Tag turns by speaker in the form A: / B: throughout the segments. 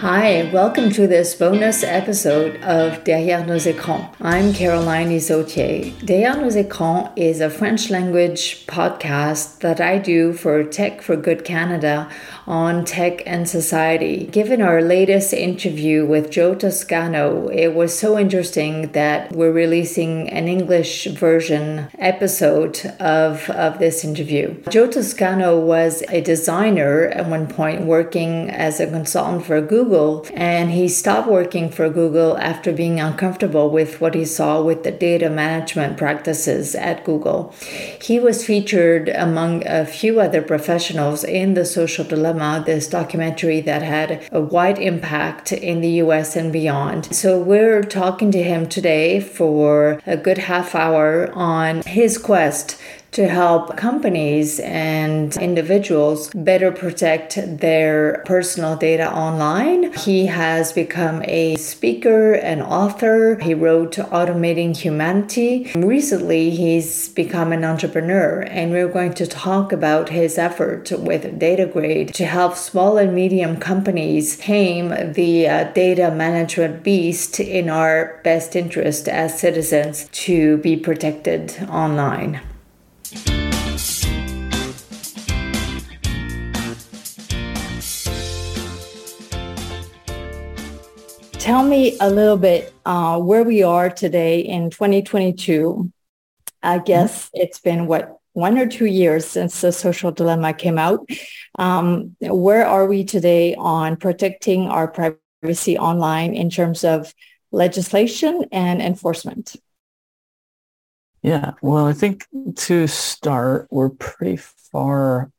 A: Hi, welcome to this bonus episode of Derrière nos écrans. I'm Caroline Isautier. Derrière nos écrans is a French language podcast that I do for Tech for Good Canada on tech and society. Given our latest interview with Joe Toscano, it was so interesting that we're releasing an English version episode of, of this interview. Joe Toscano was a designer at one point working as a consultant for Google, and he stopped working for Google after being uncomfortable with what he saw with the data management practices at Google. He was featured among a few other professionals in the social dilemma Dilemma, this documentary that had a wide impact in the US and beyond. So we're talking to him today for a good half hour on his quest to help companies and individuals better protect their personal data online. He has become a speaker and author. He wrote Automating Humanity. Recently, he's become an entrepreneur, and we're going to talk about his effort with DataGrade to help small and medium companies tame the uh, data management beast in our best interest as citizens to be protected online. Tell me a little bit uh, where we are today in 2022. I guess mm-hmm. it's been what one or two years since the social dilemma came out. Um, where are we today on protecting our privacy online in terms of legislation and enforcement?
B: Yeah, well, I think to start, we're pretty far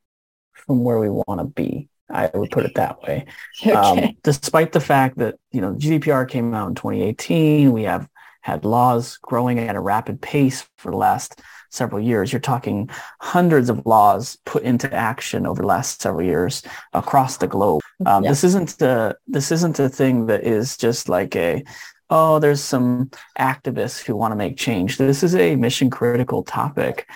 B: from where we want to be. I would put it that way.
A: Okay. Um,
B: despite the fact that you know GDPR came out in 2018, we have had laws growing at a rapid pace for the last several years. You're talking hundreds of laws put into action over the last several years across the globe. Um, yeah. This isn't a this isn't a thing that is just like a oh, there's some activists who want to make change. This is a mission critical topic.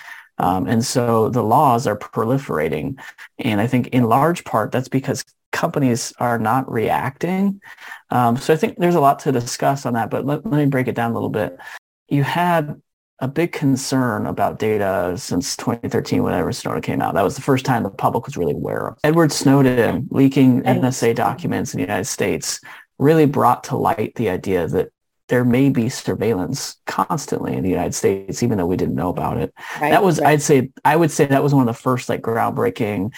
B: Um, and so the laws are proliferating. And I think in large part, that's because companies are not reacting. Um, so I think there's a lot to discuss on that, but let, let me break it down a little bit. You had a big concern about data since 2013 when Edward Snowden came out. That was the first time the public was really aware of. Edward Snowden leaking NSA documents in the United States really brought to light the idea that there may be surveillance constantly in the United States, even though we didn't know about it. Right, that was, right. I'd say, I would say that was one of the first like groundbreaking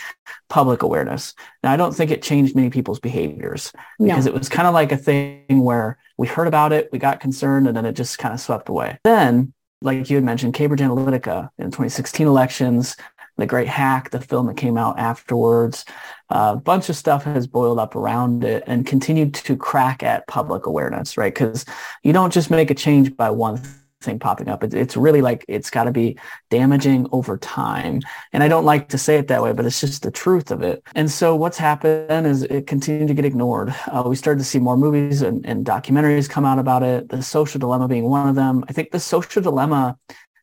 B: public awareness. Now, I don't think it changed many people's behaviors because no. it was kind of like a thing where we heard about it, we got concerned, and then it just kind of swept away. Then, like you had mentioned, Cambridge Analytica in 2016 elections, the Great Hack, the film that came out afterwards. A bunch of stuff has boiled up around it and continued to crack at public awareness, right? Because you don't just make a change by one thing popping up. it's really like it's got to be damaging over time. And I don't like to say it that way, but it's just the truth of it. And so what's happened is it continued to get ignored. Uh, we started to see more movies and, and documentaries come out about it. The social dilemma being one of them. I think the social dilemma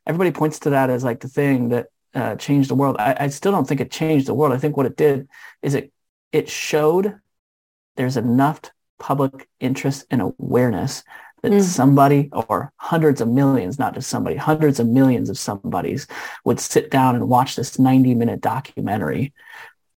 B: everybody points to that as like the thing that uh, change the world. I, I still don't think it changed the world. I think what it did is it it showed there's enough public interest and awareness that mm. somebody or hundreds of millions, not just somebody, hundreds of millions of somebodies would sit down and watch this 90 minute documentary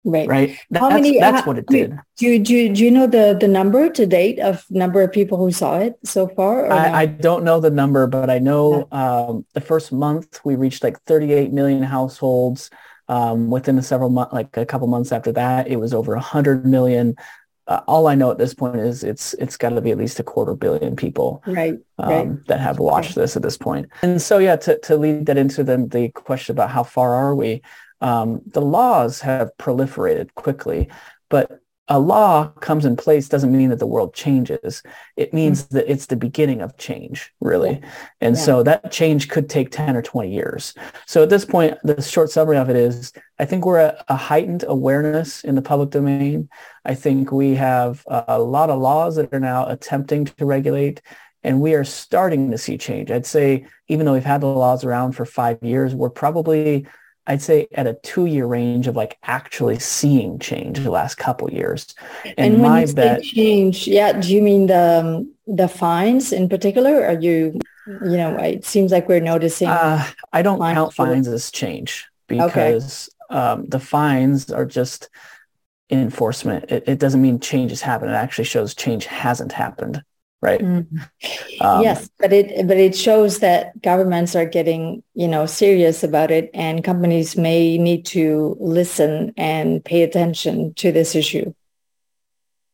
A: Right.
B: Right. How that's, many, that's what it did.
A: Do you, do, you, do you know the, the number to date of number of people who saw it so far?
B: I, I, don't know the number, but I know um, the first month we reached like 38 million households. Um, within a several months, like a couple months after that, it was over 100 million. Uh, all I know at this point is it's it's got to be at least a quarter billion people
A: right,
B: um,
A: right.
B: that have watched okay. this at this point. And so yeah, to, to lead that into the, the question about how far are we, um, the laws have proliferated quickly, but a law comes in place doesn't mean that the world changes. It means mm-hmm. that it's the beginning of change, really. And yeah. so that change could take 10 or 20 years. So at this point, the short summary of it is I think we're at a heightened awareness in the public domain. I think we have a lot of laws that are now attempting to regulate and we are starting to see change. I'd say even though we've had the laws around for five years, we're probably I'd say at a two year range of like actually seeing change the last couple years.
A: And, and when you bet, say change, yeah, do you mean the um, the fines in particular? Are you you know, it seems like we're noticing. Uh,
B: I don't count fines as change because okay. um, the fines are just enforcement. It, it doesn't mean change has happened. It actually shows change hasn't happened right mm.
A: um, yes but it but it shows that governments are getting you know serious about it and companies may need to listen and pay attention to this issue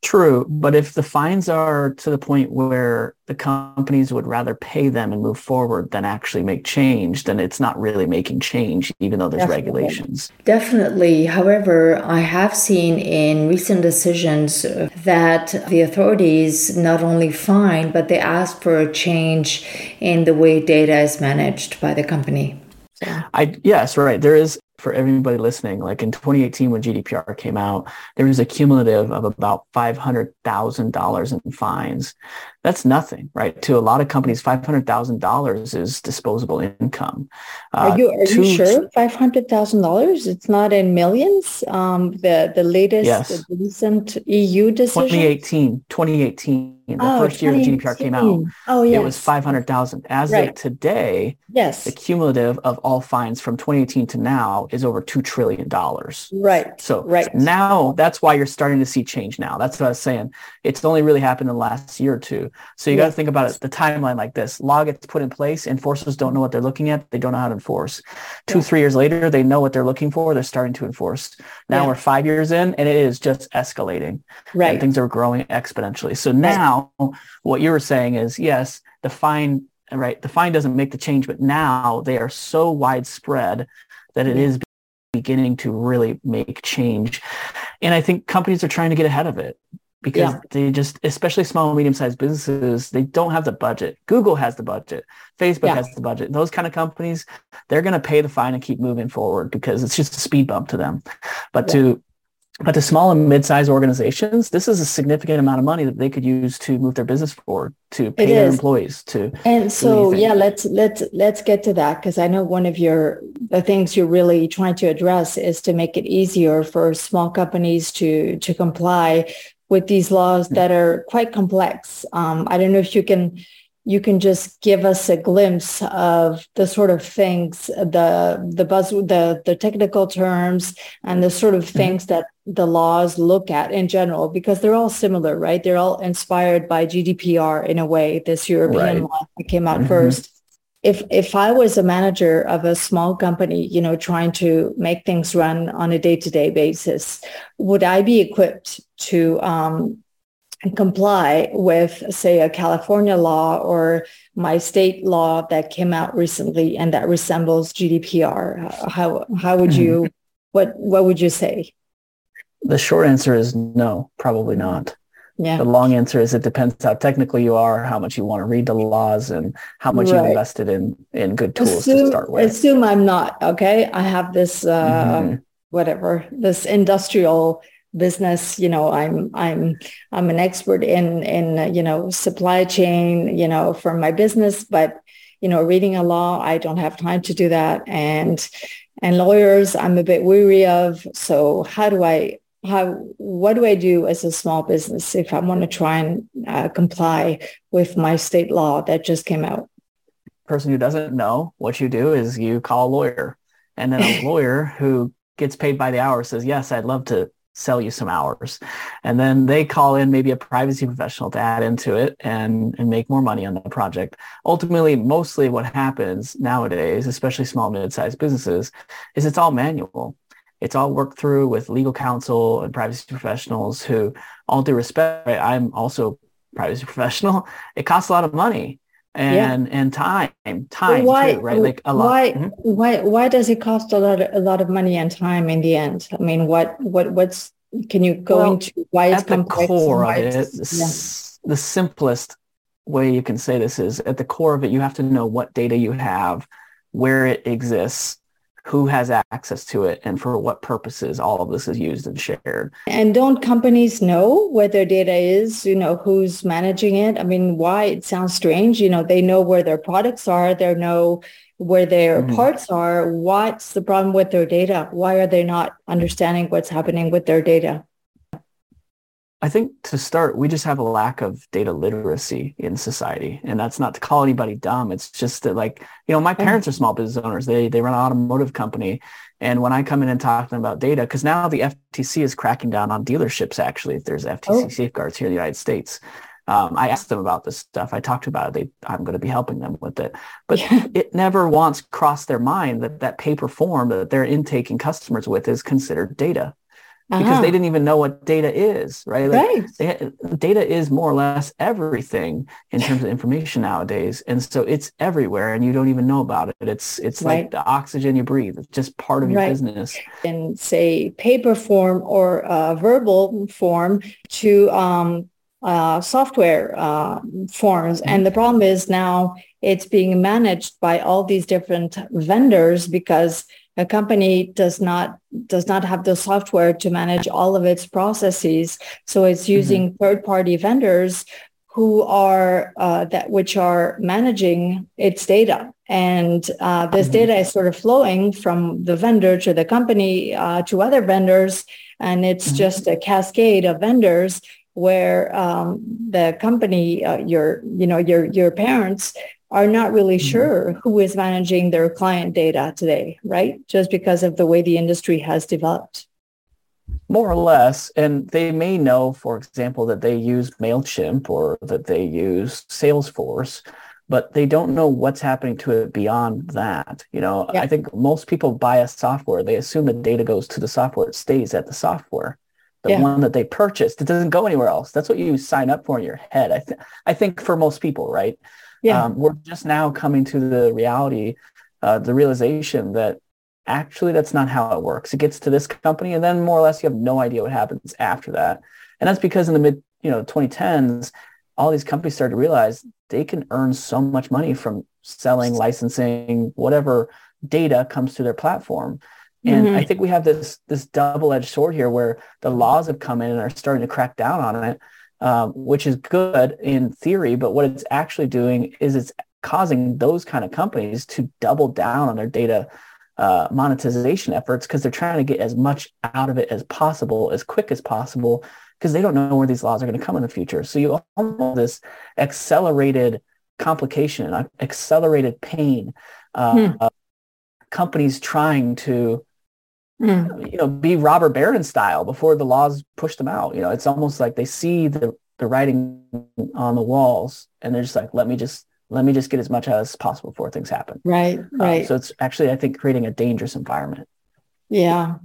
B: True, but if the fines are to the point where the companies would rather pay them and move forward than actually make change, then it's not really making change, even though there's Definitely. regulations.
A: Definitely. However, I have seen in recent decisions uh, that the authorities not only fine, but they ask for a change in the way data is managed by the company.
B: I yes, right. There is for everybody listening, like in 2018 when GDPR came out, there was a cumulative of about $500,000 in fines. That's nothing, right? To a lot of companies, $500,000 is disposable income.
A: Uh, are you, are to, you sure $500,000? It's not in millions? Um, the, the latest yes. the recent EU decision?
B: 2018, 2018 the oh, first year the GDPR came out, oh, yes. it was 500,000. As right. of today,
A: yes.
B: the cumulative of all fines from 2018 to now is over $2 trillion.
A: Right.
B: So
A: right.
B: now that's why you're starting to see change now. That's what I was saying. It's only really happened in the last year or two. So you yes. got to think about it, the timeline like this. Law gets put in place. Enforcers don't know what they're looking at. They don't know how to enforce. Two, yeah. three years later, they know what they're looking for. They're starting to enforce. Now yeah. we're five years in and it is just escalating.
A: Right.
B: And things are growing exponentially. So now what you were saying is yes, the fine, right? The fine doesn't make the change, but now they are so widespread that it is beginning to really make change. And I think companies are trying to get ahead of it because yeah. they just, especially small and medium sized businesses, they don't have the budget. Google has the budget. Facebook yeah. has the budget. Those kind of companies, they're going to pay the fine and keep moving forward because it's just a speed bump to them. But yeah. to but to small and mid-sized organizations, this is a significant amount of money that they could use to move their business forward, to pay their employees, to
A: and so yeah, let's let's let's get to that because I know one of your the things you're really trying to address is to make it easier for small companies to to comply with these laws hmm. that are quite complex. Um, I don't know if you can you can just give us a glimpse of the sort of things, the the buzz, the the technical terms, and the sort of mm-hmm. things that the laws look at in general, because they're all similar, right? They're all inspired by GDPR in a way. This European right. law that came out mm-hmm. first. If if I was a manager of a small company, you know, trying to make things run on a day to day basis, would I be equipped to um, comply with, say, a California law or my state law that came out recently and that resembles GDPR? How how would you mm-hmm. what what would you say?
B: The short answer is no, probably not.
A: Yeah.
B: The long answer is it depends how technical you are, how much you want to read the laws, and how much right. you invested in in good tools
A: assume,
B: to start with.
A: Assume I'm not okay. I have this uh, mm-hmm. whatever this industrial business you know i'm i'm i'm an expert in in you know supply chain you know for my business but you know reading a law i don't have time to do that and and lawyers i'm a bit weary of so how do i how what do i do as a small business if i want to try and uh, comply with my state law that just came out
B: person who doesn't know what you do is you call a lawyer and then a lawyer who gets paid by the hour says yes i'd love to sell you some hours. And then they call in maybe a privacy professional to add into it and, and make more money on the project. Ultimately, mostly what happens nowadays, especially small, mid-sized businesses, is it's all manual. It's all worked through with legal counsel and privacy professionals who, all due respect, right, I'm also a privacy professional. It costs a lot of money and yeah. and time time why, too, right like a lot
A: why mm-hmm. why why does it cost a lot of, a lot of money and time in the end i mean what what what's can you go well, into why it's
B: at the core of it yeah. the simplest way you can say this is at the core of it you have to know what data you have where it exists who has access to it and for what purposes all of this is used and shared.
A: And don't companies know where their data is, you know, who's managing it? I mean, why it sounds strange, you know, they know where their products are, they know where their mm-hmm. parts are. What's the problem with their data? Why are they not understanding what's happening with their data?
B: I think to start, we just have a lack of data literacy in society. And that's not to call anybody dumb. It's just that like, you know, my parents are small business owners. They they run an automotive company. And when I come in and talk to them about data, because now the FTC is cracking down on dealerships actually, if there's FTC oh. safeguards here in the United States. Um, I asked them about this stuff. I talked about it. They, I'm going to be helping them with it. But yeah. it never once crossed their mind that that paper form that they're intaking customers with is considered data because uh-huh. they didn't even know what data is, right? Like right. They, data is more or less everything in terms of information nowadays, and so it's everywhere, and you don't even know about it. It's it's right. like the oxygen you breathe. It's just part of your right. business.
A: In say paper form or uh, verbal form to um, uh, software uh, forms, mm-hmm. and the problem is now it's being managed by all these different vendors because a company does not does not have the software to manage all of its processes so it's mm-hmm. using mm-hmm. third party vendors who are uh, that which are managing its data and uh, this mm-hmm. data is sort of flowing from the vendor to the company uh, to other vendors and it's mm-hmm. just a cascade of vendors where um, the company uh, your you know your your parents are not really mm-hmm. sure who is managing their client data today, right? Just because of the way the industry has developed.
B: More or less. And they may know, for example, that they use MailChimp or that they use Salesforce, but they don't know what's happening to it beyond that. You know, yeah. I think most people buy a software, they assume the data goes to the software, it stays at the software. The yeah. one that they purchased, it doesn't go anywhere else. That's what you sign up for in your head. I, th- I think for most people, right? Yeah. Um, we're just now coming to the reality, uh, the realization that actually that's not how it works. It gets to this company and then more or less you have no idea what happens after that. And that's because in the mid, you know, 2010s, all these companies started to realize they can earn so much money from selling, licensing, whatever data comes to their platform. And mm-hmm. I think we have this this double-edged sword here where the laws have come in and are starting to crack down on it um, which is good in theory, but what it's actually doing is it's causing those kind of companies to double down on their data uh, monetization efforts because they're trying to get as much out of it as possible, as quick as possible, because they don't know where these laws are going to come in the future. So you have this accelerated complication, uh, accelerated pain, uh, hmm. companies trying to mm. you know, be robber baron style before the laws push them out. You know, it's almost like they see the, the writing on the walls and they're just like, let me just, let me just get as much out as possible before things happen.
A: Right. Um, right.
B: so it's actually, I think, creating a dangerous environment.
A: Yeah.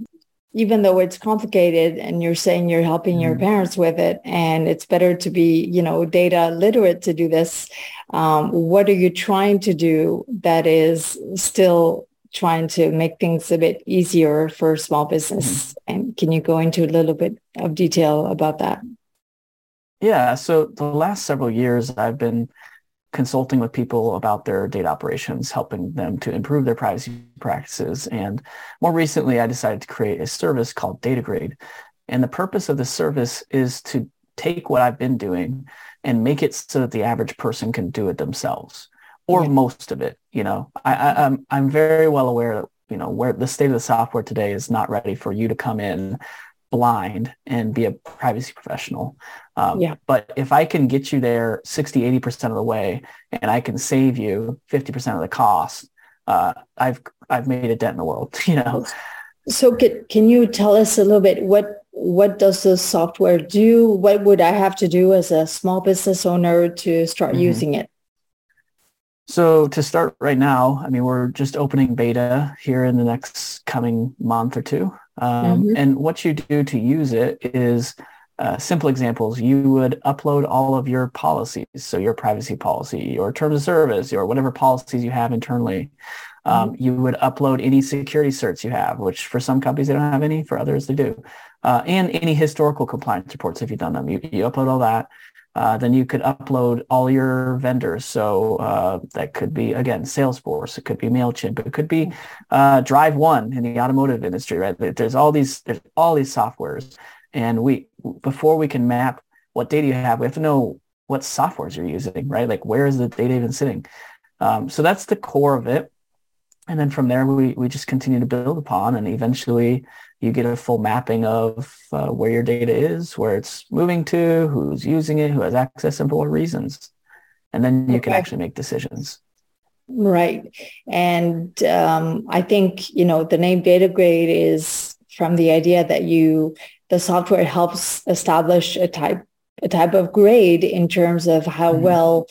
A: Even though it's complicated and you're saying you're helping your mm-hmm. parents with it and it's better to be, you know, data literate to do this. Um, what are you trying to do that is still trying to make things a bit easier for small business. Mm-hmm. And can you go into a little bit of detail about that?
B: Yeah. So the last several years, I've been consulting with people about their data operations, helping them to improve their privacy practices. And more recently, I decided to create a service called DataGrade. And the purpose of the service is to take what I've been doing and make it so that the average person can do it themselves or yeah. most of it. You know, I, I, I'm I'm very well aware that you know where the state of the software today is not ready for you to come in blind and be a privacy professional. Um, yeah. But if I can get you there 60, 80% of the way and I can save you 50% of the cost, uh, I've, I've made a dent in the world, you know?
A: So can, can you tell us a little bit what, what does the software do? What would I have to do as a small business owner to start mm-hmm. using it?
B: So to start right now, I mean, we're just opening beta here in the next coming month or two. Um, mm-hmm. And what you do to use it is uh, simple examples, you would upload all of your policies, so your privacy policy, your terms of service, or whatever policies you have internally. Um, mm-hmm. You would upload any security certs you have, which for some companies they don't have any, for others they do, uh, and any historical compliance reports if you've done them. You, you upload all that. Uh, then you could upload all your vendors. So uh, that could be again Salesforce, it could be Mailchimp, it could be uh, Drive One in the automotive industry, right? There's all these there's all these softwares, and we before we can map what data you have, we have to know what softwares you're using, right? Like where is the data even sitting? Um, so that's the core of it, and then from there we we just continue to build upon, and eventually you get a full mapping of uh, where your data is, where it's moving to, who's using it, who has access, and for what reasons. And then you okay. can actually make decisions.
A: Right. And um, I think, you know, the name DataGrade is from the idea that you, the software helps establish a type, a type of grade in terms of how mm-hmm. well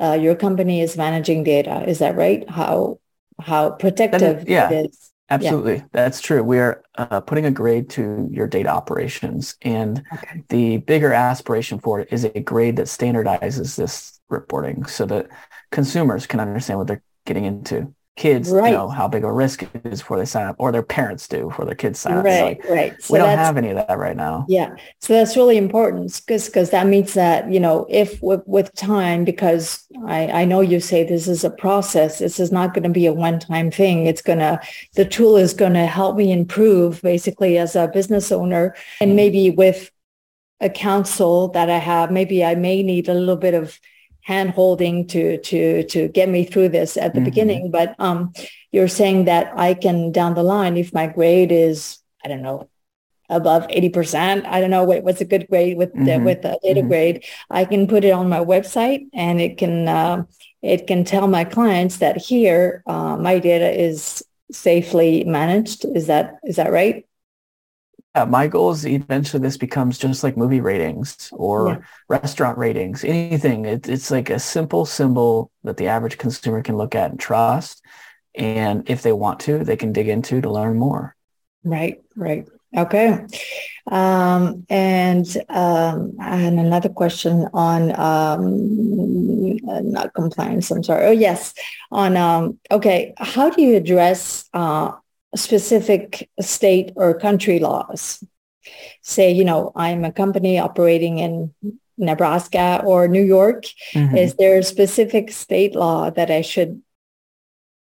A: uh, your company is managing data. Is that right? How, how protective
B: yeah. it is Absolutely. Yeah. That's true. We are uh, putting a grade to your data operations. And okay. the bigger aspiration for it is a grade that standardizes this reporting so that consumers can understand what they're getting into kids right. know how big a risk it is before they sign up, or their parents do before their kids sign up.
A: Right, like, right.
B: So we don't have any of that right now.
A: Yeah, so that's really important because because that means that you know if with, with time, because I I know you say this is a process. This is not going to be a one time thing. It's gonna the tool is going to help me improve basically as a business owner, and mm-hmm. maybe with a counsel that I have, maybe I may need a little bit of hand holding to to to get me through this at the mm-hmm. beginning but um you're saying that i can down the line if my grade is i don't know above 80% i don't know what, what's a good grade with mm-hmm. with the data mm-hmm. grade i can put it on my website and it can uh, it can tell my clients that here uh, my data is safely managed is that is that right
B: yeah, my goal is eventually this becomes just like movie ratings or yeah. restaurant ratings, anything. It, it's like a simple symbol that the average consumer can look at and trust. And if they want to, they can dig into to learn more.
A: Right, right. Okay. Um, and um, and another question on um, not compliance. I'm sorry. Oh yes, on um, okay. How do you address uh, specific state or country laws. Say, you know, I'm a company operating in Nebraska or New York. Mm-hmm. Is there a specific state law that I should,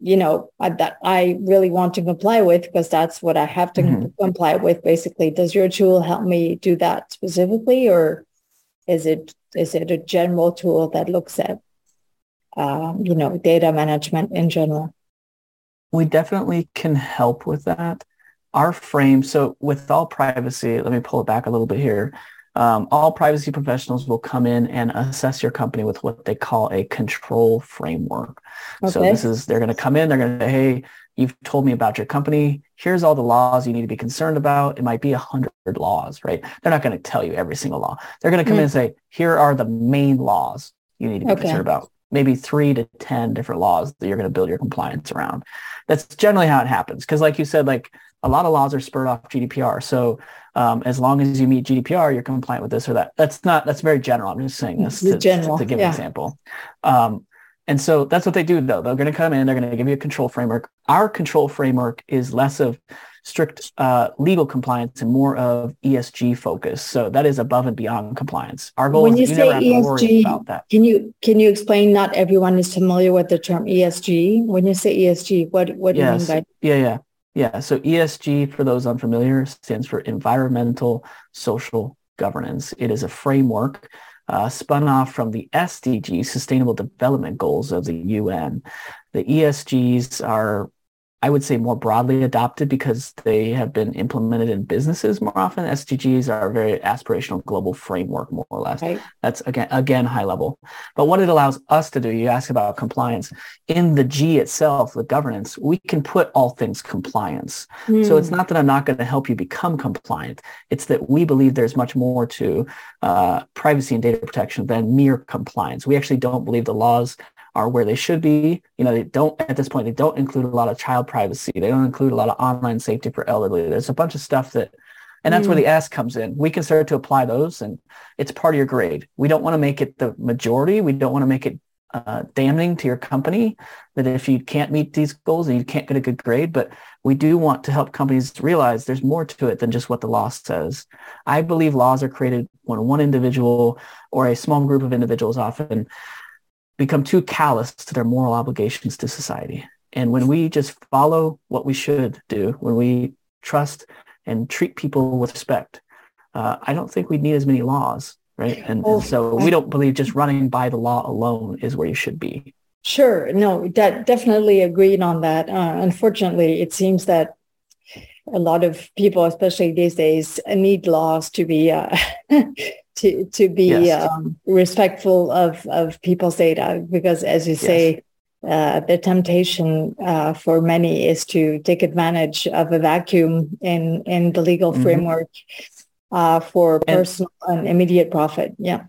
A: you know, that I really want to comply with because that's what I have to mm-hmm. comply with basically. Does your tool help me do that specifically or is it is it a general tool that looks at um, you know, data management in general?
B: We definitely can help with that. Our frame, so with all privacy, let me pull it back a little bit here. Um, all privacy professionals will come in and assess your company with what they call a control framework. Okay. So this is, they're going to come in, they're going to say, hey, you've told me about your company. Here's all the laws you need to be concerned about. It might be a hundred laws, right? They're not going to tell you every single law. They're going to come mm. in and say, here are the main laws you need to be okay. concerned about maybe three to 10 different laws that you're going to build your compliance around. That's generally how it happens. Because like you said, like a lot of laws are spurred off GDPR. So um, as long as you meet GDPR, you're compliant with this or that. That's not, that's very general. I'm just saying this to, general, to, give yeah. an example. Um, and so that's what they do though. They're going to come in, they're going to give you a control framework. Our control framework is less of strict uh, legal compliance and more of ESG focus. So that is above and beyond compliance. Our goal when is you, you say ESG, about that.
A: Can you can you explain? Not everyone is familiar with the term ESG. When you say ESG, what what do yes. you mean by?
B: Yeah, yeah, yeah. So ESG, for those unfamiliar, stands for environmental social governance. It is a framework uh, spun off from the SDGs, Sustainable Development Goals of the UN. The ESGs are I would say more broadly adopted because they have been implemented in businesses more often. SDGs are a very aspirational global framework, more or less. Right. That's again again high level. But what it allows us to do, you ask about compliance. In the G itself, the governance, we can put all things compliance. Mm. So it's hmm. not that I'm not going to help you become compliant. It's that we believe there's much more to uh, privacy and data protection than mere compliance. We actually don't believe the laws are where they should be. You know, they don't at this point they don't include a lot of child privacy. They don't include a lot of online safety for elderly. There's a bunch of stuff that And that's mm. where the S comes in. We can start to apply those and it's part of your grade. We don't want to make it the majority. We don't want to make it uh, damning to your company that if you can't meet these goals and you can't get a good grade, but we do want to help companies realize there's more to it than just what the law says. I believe laws are created when one individual or a small group of individuals often become too callous to their moral obligations to society. And when we just follow what we should do, when we trust and treat people with respect, uh, I don't think we need as many laws right? And, and, so we don't believe just running by the law alone is where you should be.
A: Sure. No, that definitely agreed on that. Uh, unfortunately, it seems that a lot of people, especially these days, need laws to be uh, to to be yes. um, respectful of of people's data, because as you say. Yes. Uh, the temptation uh, for many is to take advantage of a vacuum in in the legal mm-hmm. framework uh, for personal and, and, immediate profit. Yeah.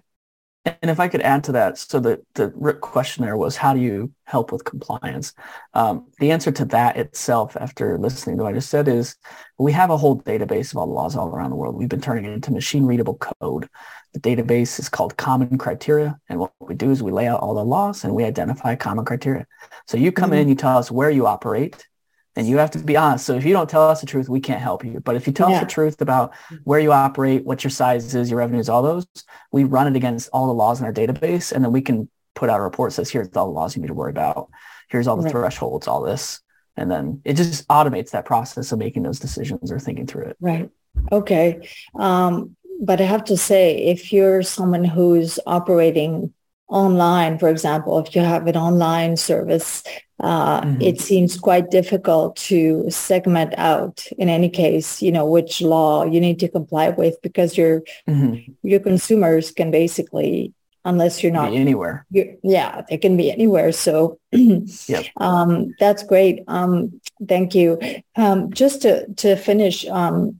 B: And if I could add to that, so the, the question there was, how do you help with compliance? Um, the answer to that itself, after listening to what I just said, is we have a whole database of all the laws all around the world. We've been turning it into machine readable code. The database is called Common Criteria. And what we do is we lay out all the laws and we identify common criteria. So you come mm-hmm. in, you tell us where you operate, and you have to be honest. So if you don't tell us the truth, we can't help you. But if you tell yeah. us the truth about where you operate, what your size is, your revenues, all those, we run it against all the laws in our database, and then we can put out a report that says, here's all the laws you need to worry about. Here's all the right. thresholds, all this. And then it just automates that process of making those decisions or thinking through it.
A: Right. Okay. Um, but I have to say, if you're someone who's operating online, for example, if you have an online service uh, mm-hmm. it seems quite difficult to segment out in any case you know which law you need to comply with because your mm-hmm. your consumers can basically unless you're not
B: anywhere
A: yeah they can be anywhere so yep. um, that's great um, thank you um, just to to finish um,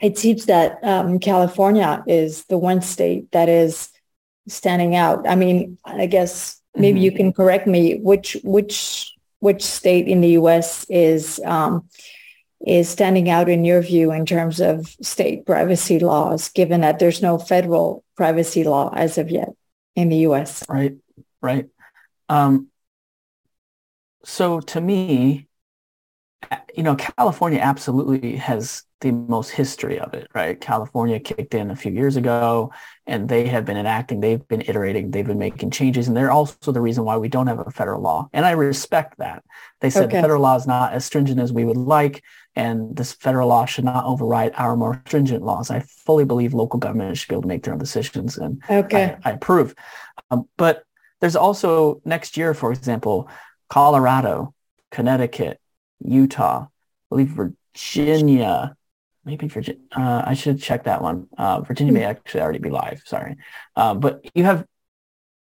A: it seems that um, california is the one state that is standing out i mean i guess maybe mm-hmm. you can correct me which which which state in the U.S. is um, is standing out in your view in terms of state privacy laws, given that there's no federal privacy law as of yet in the U.S.
B: Right, right. Um, so to me, you know, California absolutely has the most history of it, right? California kicked in a few years ago and they have been enacting, they've been iterating, they've been making changes. And they're also the reason why we don't have a federal law. And I respect that. They said okay. the federal law is not as stringent as we would like. And this federal law should not override our more stringent laws. I fully believe local governments should be able to make their own decisions. And okay. I, I approve. Um, but there's also next year, for example, Colorado, Connecticut, Utah, I believe Virginia, maybe Virginia. Uh, I should check that one. Uh, Virginia may hmm. actually already be live. Sorry, uh, but you have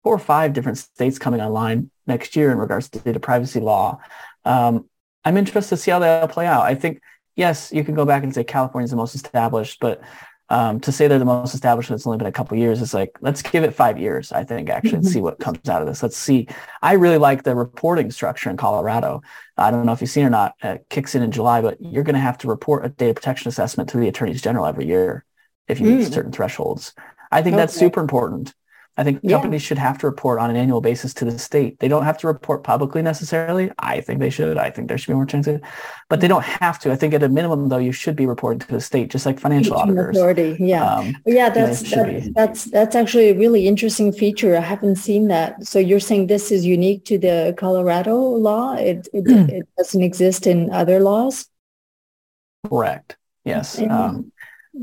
B: four or five different states coming online next year in regards to data privacy law. Um, I'm interested to see how that will play out. I think yes, you can go back and say California is the most established, but um, to say they're the most established it's only been a couple years is like let's give it five years i think actually and see what comes out of this. Let's see. I really like the reporting structure in colorado. I don't know if you've seen or not it kicks in in july but you're going to have to report a data protection assessment to the attorneys general every year if you meet mm. certain thresholds. I think okay. that's super important I think yeah. companies should have to report on an annual basis to the state. They don't have to report publicly necessarily. I think they should. I think there should be more transparency, but they don't have to. I think at a minimum, though, you should be reporting to the state, just like financial auditors.
A: Authority. Yeah, um, yeah. That's you know, that, that's that's actually a really interesting feature. I haven't seen that. So you're saying this is unique to the Colorado law? It it, it doesn't exist in other laws.
B: Correct. Yes. Um,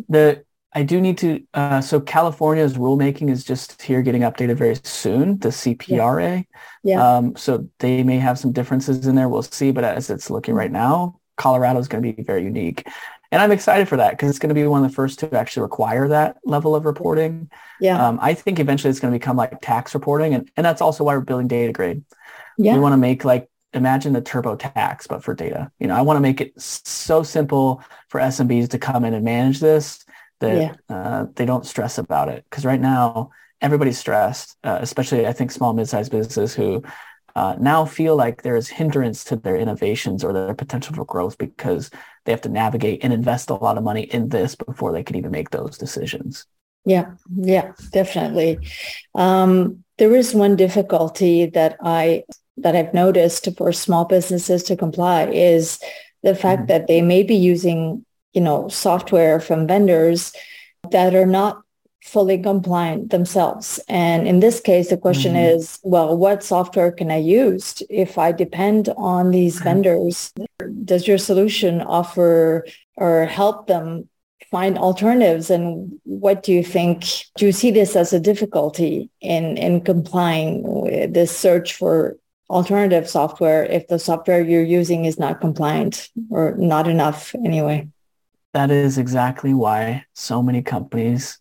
B: the I do need to. Uh, so California's rulemaking is just here getting updated very soon. The CPRA. Yeah. yeah. Um, so they may have some differences in there. We'll see. But as it's looking right now, Colorado is going to be very unique, and I'm excited for that because it's going to be one of the first to actually require that level of reporting. Yeah. Um, I think eventually it's going to become like tax reporting, and and that's also why we're building Datagrade. Yeah. We want to make like imagine the TurboTax, but for data. You know, I want to make it so simple for SMBs to come in and manage this that yeah. uh, they don't stress about it because right now everybody's stressed, uh, especially I think small mid-sized businesses who uh, now feel like there is hindrance to their innovations or their potential for growth because they have to navigate and invest a lot of money in this before they can even make those decisions.
A: Yeah, yeah, definitely. Um, there is one difficulty that I that I've noticed for small businesses to comply is the fact mm-hmm. that they may be using, you know, software from vendors that are not fully compliant themselves. And in this case, the question mm-hmm. is, well, what software can I use if I depend on these vendors? Does your solution offer or help them find alternatives and what do you think do you see this as a difficulty in in complying with this search for alternative software if the software you're using is not compliant or not enough anyway
B: that is exactly why so many companies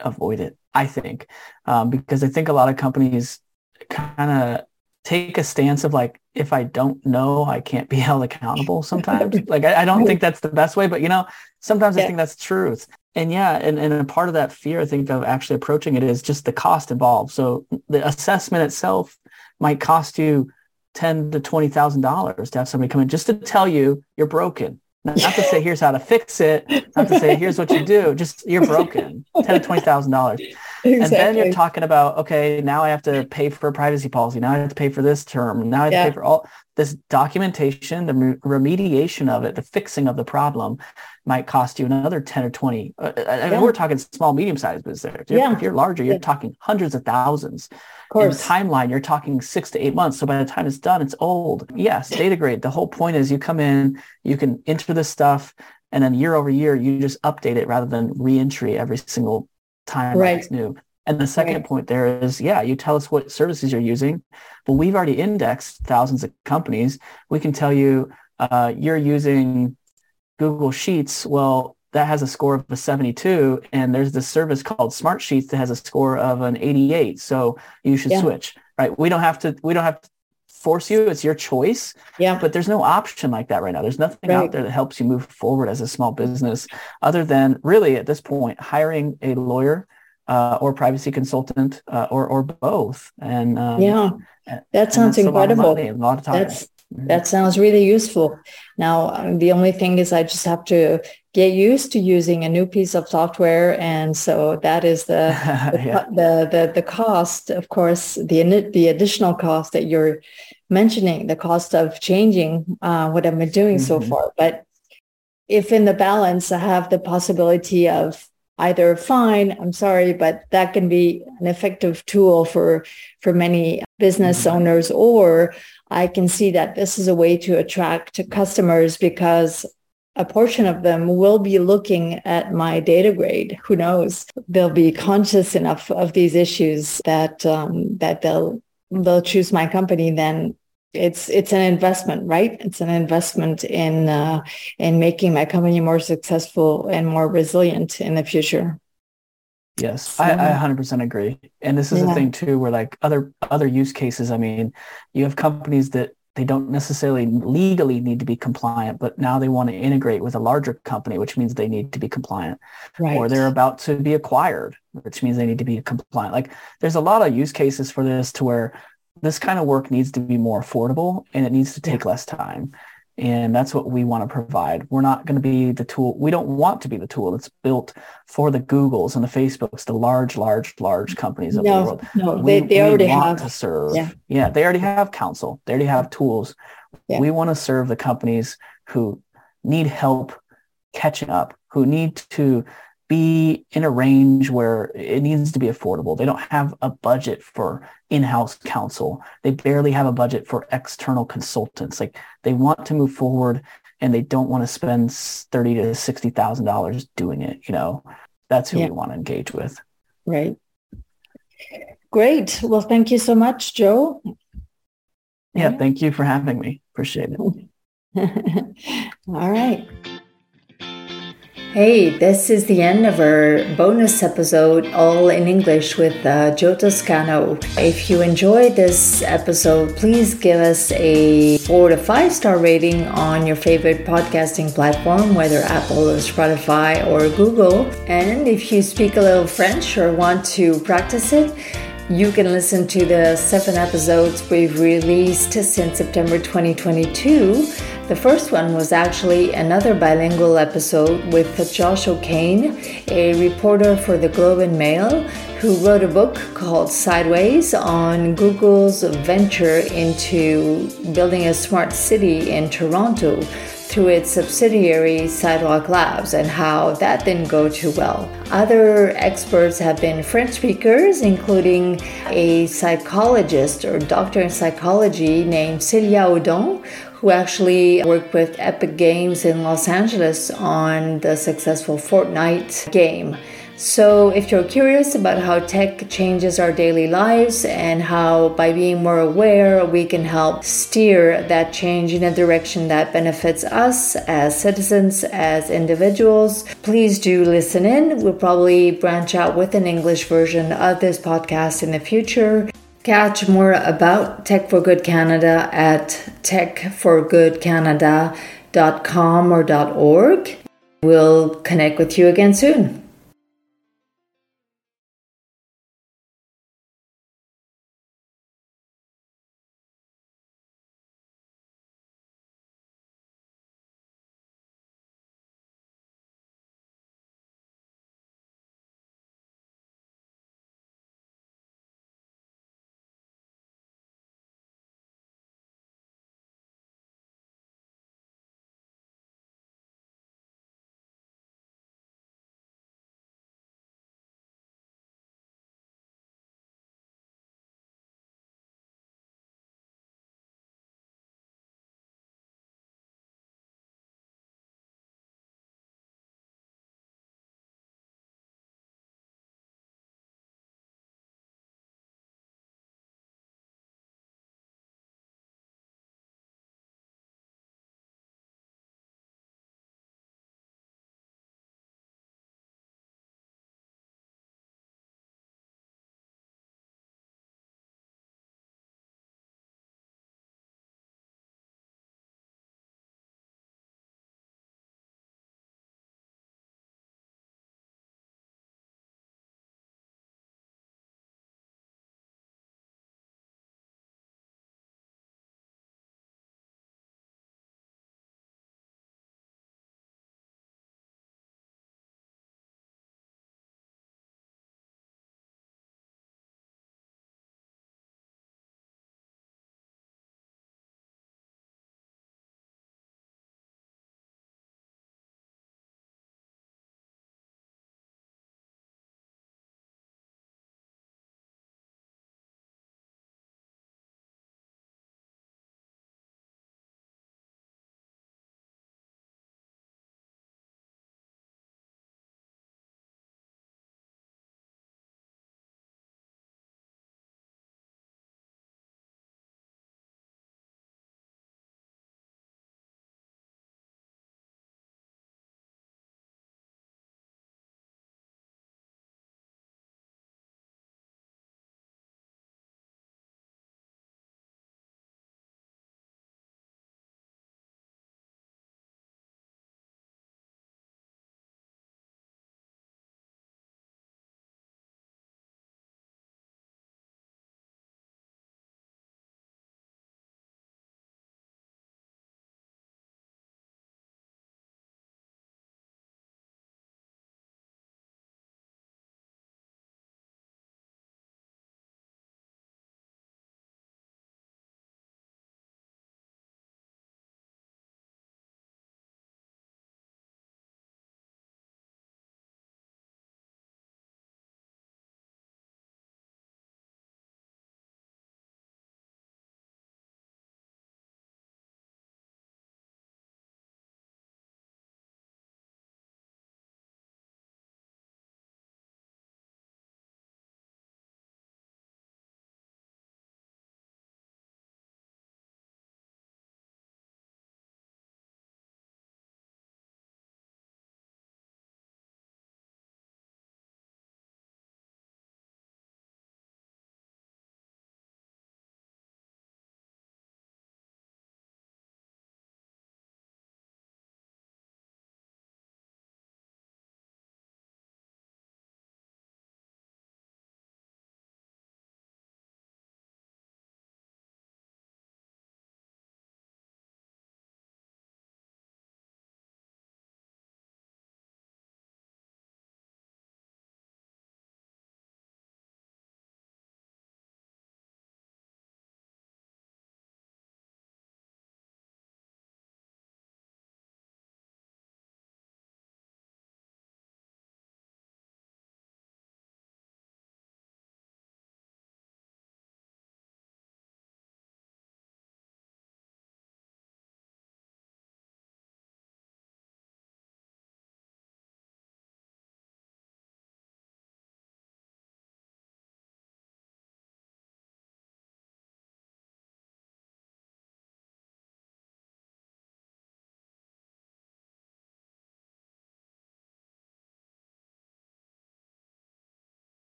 B: avoid it i think. Um, because i think a lot of companies kind of take a stance of like if i don't know i can't be held accountable sometimes. Like I, I, don't think that's the best way but you know sometimes yeah. i think that's truth. And yeah and, and a part of that fear i think of actually approaching it is just the cost involved. So the assessment itself might cost you ten to twenty thousand dollars to have somebody come in just to tell you you're broken not, to say here's how to fix it, not to say here's what you do. Just you're broken. Ten to twenty thousand dollars. Exactly. And then you're talking about, okay, now I have to pay for a privacy policy. Now I have to pay for this term. Now I have yeah. to pay for all this documentation, the remediation of it, the fixing of the problem might cost you another 10 or 20. Uh, uh I mean, we're talking small, medium sized business. Yeah. If you're larger, you're talking hundreds of thousands. Of course. In timeline, you're talking six to eight months. So by the time it's done, it's old. Yes, data grade. The whole point is you come in, you can enter this stuff, and then year over year, you just update it rather than re-entry every single time right. it's new. And the second right. point there is, yeah, you tell us what services you're using. Well, we've already indexed thousands of companies. We can tell you uh, you're using Google Sheets. Well, that has a score of a 72, and there's this service called Smart Sheets that has a score of an 88. So you should yeah. switch, right? We don't have to. We don't have to force you. It's your choice. Yeah. But there's no option like that right now. There's nothing right. out there that helps you move forward as a small business, other than really at this point hiring a lawyer uh, or privacy consultant uh, or or both. And
A: um, yeah, that sounds incredible. A lot of time. That's mm-hmm. that sounds really useful. Now um, the only thing is I just have to get used to using a new piece of software, and so that is the the, yeah. the, the the cost. Of course, the the additional cost that you're mentioning, the cost of changing uh, what I've been doing mm-hmm. so far, but if in the balance I have the possibility of either fine, I'm sorry, but that can be an effective tool for, for many business mm-hmm. owners, or I can see that this is a way to attract customers because a portion of them will be looking at my data grade. Who knows? They'll be conscious enough of these issues that um, that they'll they'll choose my company then it's it's an investment, right? It's an investment in uh, in making my company more successful and more resilient in the future.
B: Yes, I, I 100% agree. And this is yeah. the thing too, where like other other use cases. I mean, you have companies that they don't necessarily legally need to be compliant, but now they want to integrate with a larger company, which means they need to be compliant. Right. Or they're about to be acquired, which means they need to be compliant. Like there's a lot of use cases for this to where this kind of work needs to be more affordable and it needs to take yeah. less time. And that's what we want to provide. We're not going to be the tool. We don't want to be the tool that's built for the Googles and the Facebooks, the large, large, large companies of no, the world.
A: No, we, they, they already have
B: to serve. Yeah. yeah, they already have counsel. They already have tools. Yeah. We want to serve the companies who need help catching up, who need to be in a range where it needs to be affordable. They don't have a budget for in-house counsel. They barely have a budget for external consultants. Like they want to move forward and they don't want to spend thirty to sixty thousand dollars doing it. You know, that's who yeah. we want to engage with.
A: Right. Great. Well, thank you so much, Joe.
B: Yeah, yeah. thank you for having me. Appreciate it.
A: All right.
C: Hey, this is the end of our bonus episode, all in English with uh, Joe Toscano. If you enjoyed this episode, please give us a four to five star rating on your favorite podcasting platform, whether Apple or Spotify or Google. And if you speak a little French or want to practice it,
A: You can listen to the seven episodes we've released since September 2022. The first one was actually another bilingual episode with Josh O'Kane, a reporter for the Globe and Mail, who wrote a book called Sideways on Google's venture into building a smart city in Toronto through its subsidiary Sidewalk Labs and how that didn't go too well. Other experts have been French speakers, including a psychologist or doctor in psychology named Celia Odon, who actually worked with Epic Games in Los Angeles on the successful Fortnite game. So, if you're curious about how tech changes our daily lives and how by being more aware we can help steer that change in a direction that benefits us as citizens, as individuals, please do listen in. We'll probably branch out with an English version of this podcast in the future. Catch more about Tech for Good Canada at techforgoodcanada.com or .org. We'll connect with you again soon.